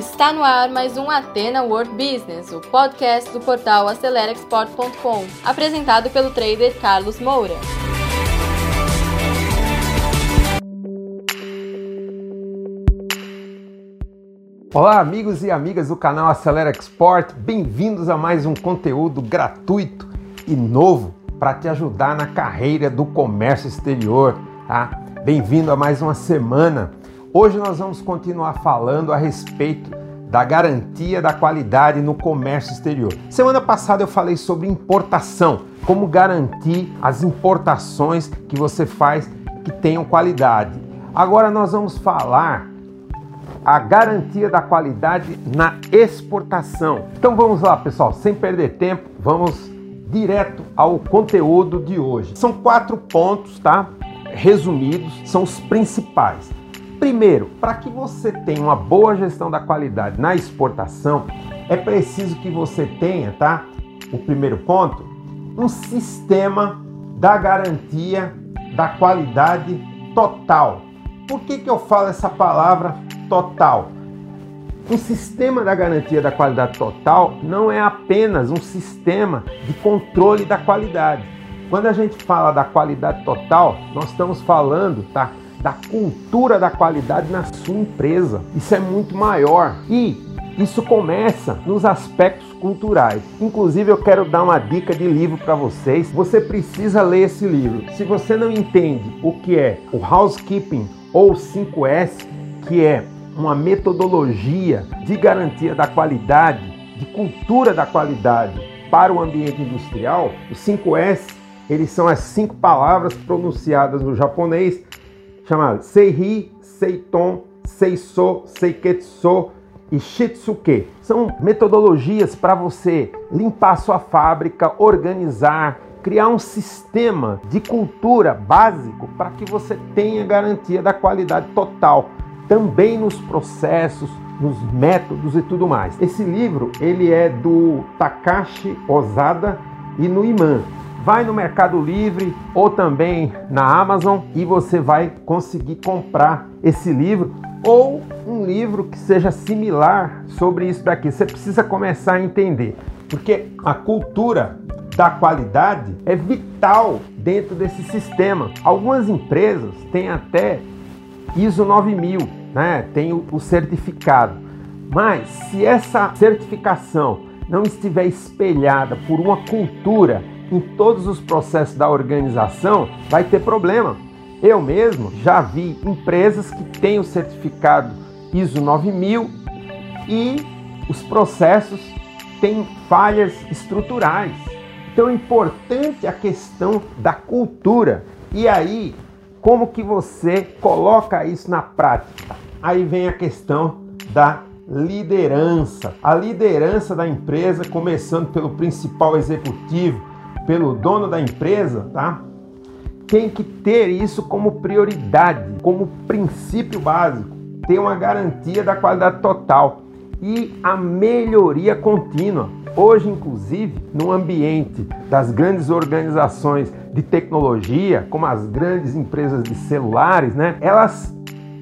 Está no ar mais um Atena World Business, o podcast do portal AceleraExport.com, apresentado pelo trader Carlos Moura. Olá, amigos e amigas do canal Acelera Export, bem-vindos a mais um conteúdo gratuito e novo para te ajudar na carreira do comércio exterior, tá? Bem-vindo a mais uma semana Hoje nós vamos continuar falando a respeito da garantia da qualidade no comércio exterior. Semana passada eu falei sobre importação, como garantir as importações que você faz que tenham qualidade. Agora nós vamos falar a garantia da qualidade na exportação. Então vamos lá, pessoal, sem perder tempo, vamos direto ao conteúdo de hoje. São quatro pontos, tá? Resumidos, são os principais. Primeiro, para que você tenha uma boa gestão da qualidade na exportação, é preciso que você tenha, tá? O primeiro ponto, um sistema da garantia da qualidade total. Por que, que eu falo essa palavra total? Um sistema da garantia da qualidade total não é apenas um sistema de controle da qualidade. Quando a gente fala da qualidade total, nós estamos falando, tá? Da cultura da qualidade na sua empresa. Isso é muito maior. E isso começa nos aspectos culturais. Inclusive, eu quero dar uma dica de livro para vocês. Você precisa ler esse livro. Se você não entende o que é o housekeeping ou 5S, que é uma metodologia de garantia da qualidade, de cultura da qualidade para o ambiente industrial, os 5S, eles são as cinco palavras pronunciadas no japonês chamada Seihi, Seiton, Seiso, Seiketsu e Shitsuke. São metodologias para você limpar sua fábrica, organizar, criar um sistema de cultura básico para que você tenha garantia da qualidade total, também nos processos, nos métodos e tudo mais. Esse livro ele é do Takashi Ozada e no Iman. Vai no Mercado Livre ou também na Amazon e você vai conseguir comprar esse livro ou um livro que seja similar sobre isso daqui. Você precisa começar a entender, porque a cultura da qualidade é vital dentro desse sistema. Algumas empresas têm até ISO 9000, né? Tem o, certificado. Mas se essa certificação não estiver espelhada por uma cultura em todos os processos da organização, vai ter problema. Eu mesmo já vi empresas que têm o certificado ISO 9000 e os processos têm falhas estruturais. Então é importante a questão da cultura. E aí, como que você coloca isso na prática? Aí vem a questão da liderança. A liderança da empresa, começando pelo principal executivo, pelo dono da empresa, tá? Tem que ter isso como prioridade, como princípio básico, ter uma garantia da qualidade total e a melhoria contínua. Hoje, inclusive, no ambiente das grandes organizações de tecnologia, como as grandes empresas de celulares, né? Elas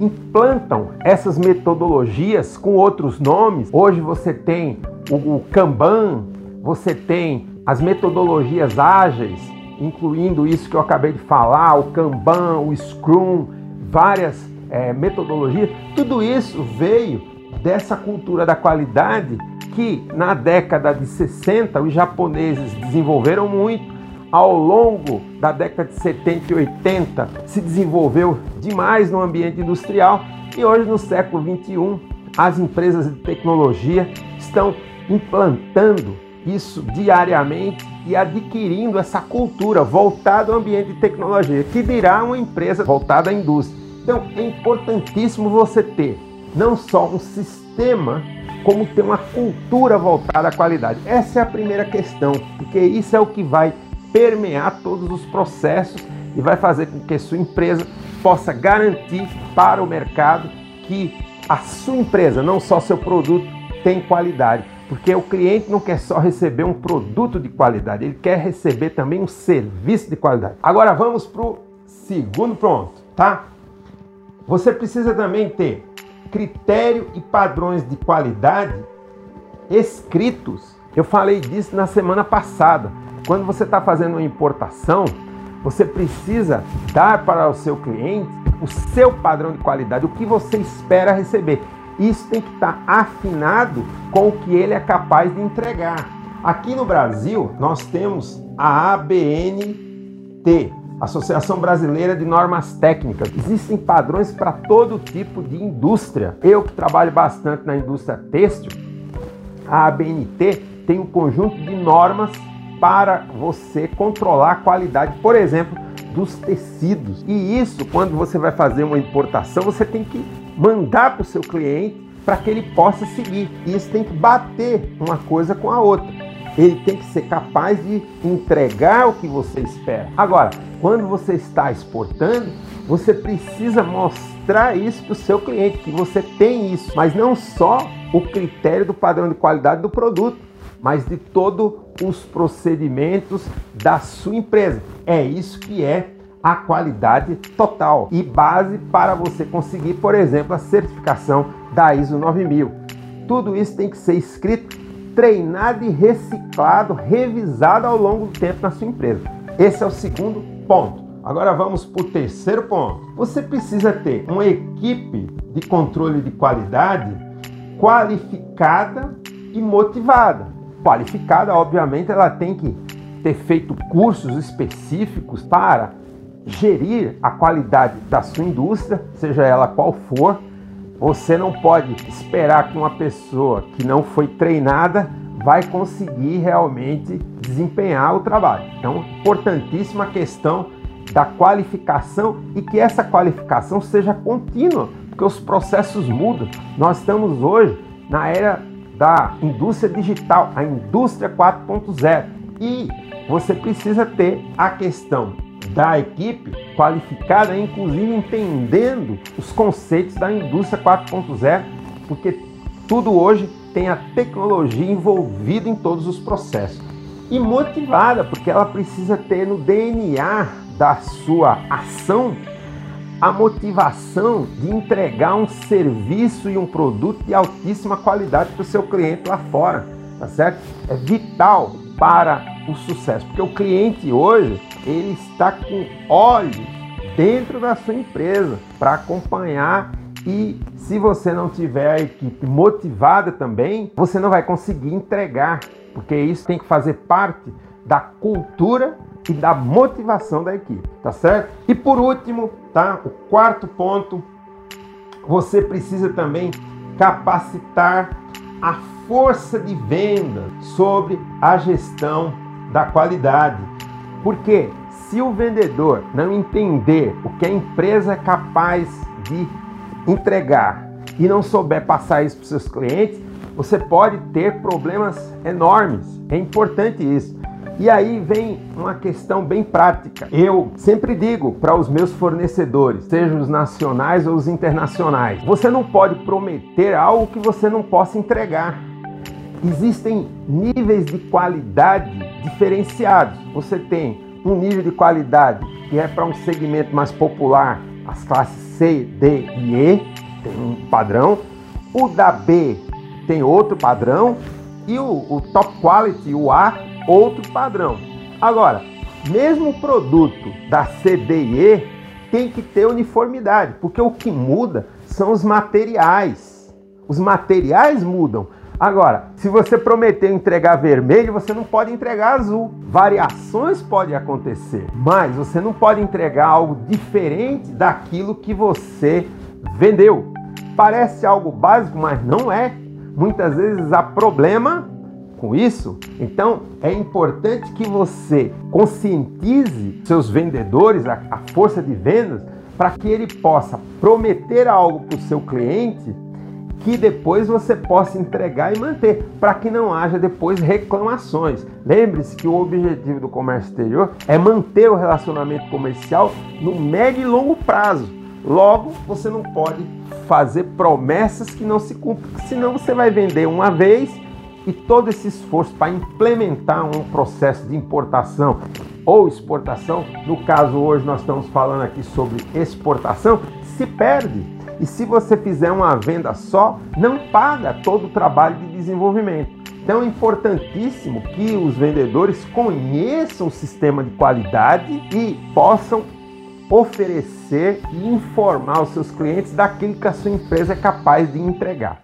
implantam essas metodologias com outros nomes. Hoje você tem o Kanban, você tem as metodologias ágeis, incluindo isso que eu acabei de falar, o Kanban, o Scrum, várias é, metodologias, tudo isso veio dessa cultura da qualidade que na década de 60 os japoneses desenvolveram muito. Ao longo da década de 70 e 80 se desenvolveu demais no ambiente industrial e hoje no século 21 as empresas de tecnologia estão implantando isso diariamente e adquirindo essa cultura voltada ao ambiente de tecnologia, que dirá uma empresa voltada à indústria. Então é importantíssimo você ter não só um sistema, como ter uma cultura voltada à qualidade. Essa é a primeira questão, porque isso é o que vai permear todos os processos e vai fazer com que sua empresa possa garantir para o mercado que a sua empresa, não só seu produto, tem qualidade. Porque o cliente não quer só receber um produto de qualidade, ele quer receber também um serviço de qualidade. Agora vamos para o segundo ponto, tá? Você precisa também ter critério e padrões de qualidade escritos. Eu falei disso na semana passada. Quando você está fazendo uma importação, você precisa dar para o seu cliente o seu padrão de qualidade, o que você espera receber. Isso tem que estar tá afinado com o que ele é capaz de entregar. Aqui no Brasil, nós temos a ABNT, Associação Brasileira de Normas Técnicas. Existem padrões para todo tipo de indústria. Eu que trabalho bastante na indústria têxtil, a ABNT tem um conjunto de normas para você controlar a qualidade, por exemplo, dos tecidos. E isso, quando você vai fazer uma importação, você tem que mandar para o seu cliente para que ele possa seguir. E isso tem que bater uma coisa com a outra. Ele tem que ser capaz de entregar o que você espera. Agora, quando você está exportando, você precisa mostrar isso para o seu cliente, que você tem isso, mas não só o critério do padrão de qualidade do produto, mas de todos os procedimentos da sua empresa. É isso que é a qualidade total e base para você conseguir, por exemplo, a certificação da ISO 9000. Tudo isso tem que ser escrito, treinado e reciclado, revisado ao longo do tempo na sua empresa. Esse é o segundo ponto. Agora vamos para o terceiro ponto. Você precisa ter uma equipe de controle de qualidade qualificada e motivada. Qualificada, obviamente, ela tem que ter feito cursos específicos para gerir a qualidade da sua indústria, seja ela qual for. Você não pode esperar que uma pessoa que não foi treinada vai conseguir realmente desempenhar o trabalho. Então, importantíssima questão da qualificação e que essa qualificação seja contínua, porque os processos mudam. Nós estamos hoje na era da indústria digital, a indústria 4.0, e você precisa ter a questão da equipe qualificada, inclusive entendendo os conceitos da indústria 4.0, porque tudo hoje tem a tecnologia envolvida em todos os processos. E motivada, porque ela precisa ter no DNA da sua ação a motivação de entregar um serviço e um produto de altíssima qualidade para o seu cliente lá fora, tá certo? É vital para o sucesso, porque o cliente hoje ele está com olhos dentro da sua empresa para acompanhar e se você não tiver a equipe motivada também, você não vai conseguir entregar, porque isso tem que fazer parte da cultura e da motivação da equipe, tá certo? E por último, tá? O quarto ponto, você precisa também capacitar a força de venda sobre a gestão da qualidade. Porque se o vendedor não entender o que a empresa é capaz de entregar e não souber passar isso para os seus clientes, você pode ter problemas enormes. É importante isso. E aí vem uma questão bem prática. Eu sempre digo para os meus fornecedores, sejam os nacionais ou os internacionais, você não pode prometer algo que você não possa entregar. Existem níveis de qualidade diferenciados. Você tem um nível de qualidade que é para um segmento mais popular, as classes C, D e E, tem um padrão. O da B tem outro padrão. E o, o top quality, o A, outro padrão. Agora, mesmo o produto da C, D e E tem que ter uniformidade, porque o que muda são os materiais. Os materiais mudam, Agora, se você prometeu entregar vermelho, você não pode entregar azul. Variações podem acontecer, mas você não pode entregar algo diferente daquilo que você vendeu. Parece algo básico, mas não é. Muitas vezes há problema com isso. Então é importante que você conscientize seus vendedores, a, força de vendas, para que ele possa prometer algo para o seu cliente que depois você possa entregar e manter, para que não haja depois reclamações. Lembre-se que o objetivo do comércio exterior é manter o relacionamento comercial no médio e longo prazo. Logo, você não pode fazer promessas que não se cumprem, senão você vai vender uma vez e todo esse esforço para implementar um processo de importação ou exportação, no caso hoje nós estamos falando aqui sobre exportação, se perde. E se você fizer uma venda só, não paga todo o trabalho de desenvolvimento. Então é importantíssimo que os vendedores conheçam o sistema de qualidade e possam oferecer e informar os seus clientes daquilo que a sua empresa é capaz de entregar.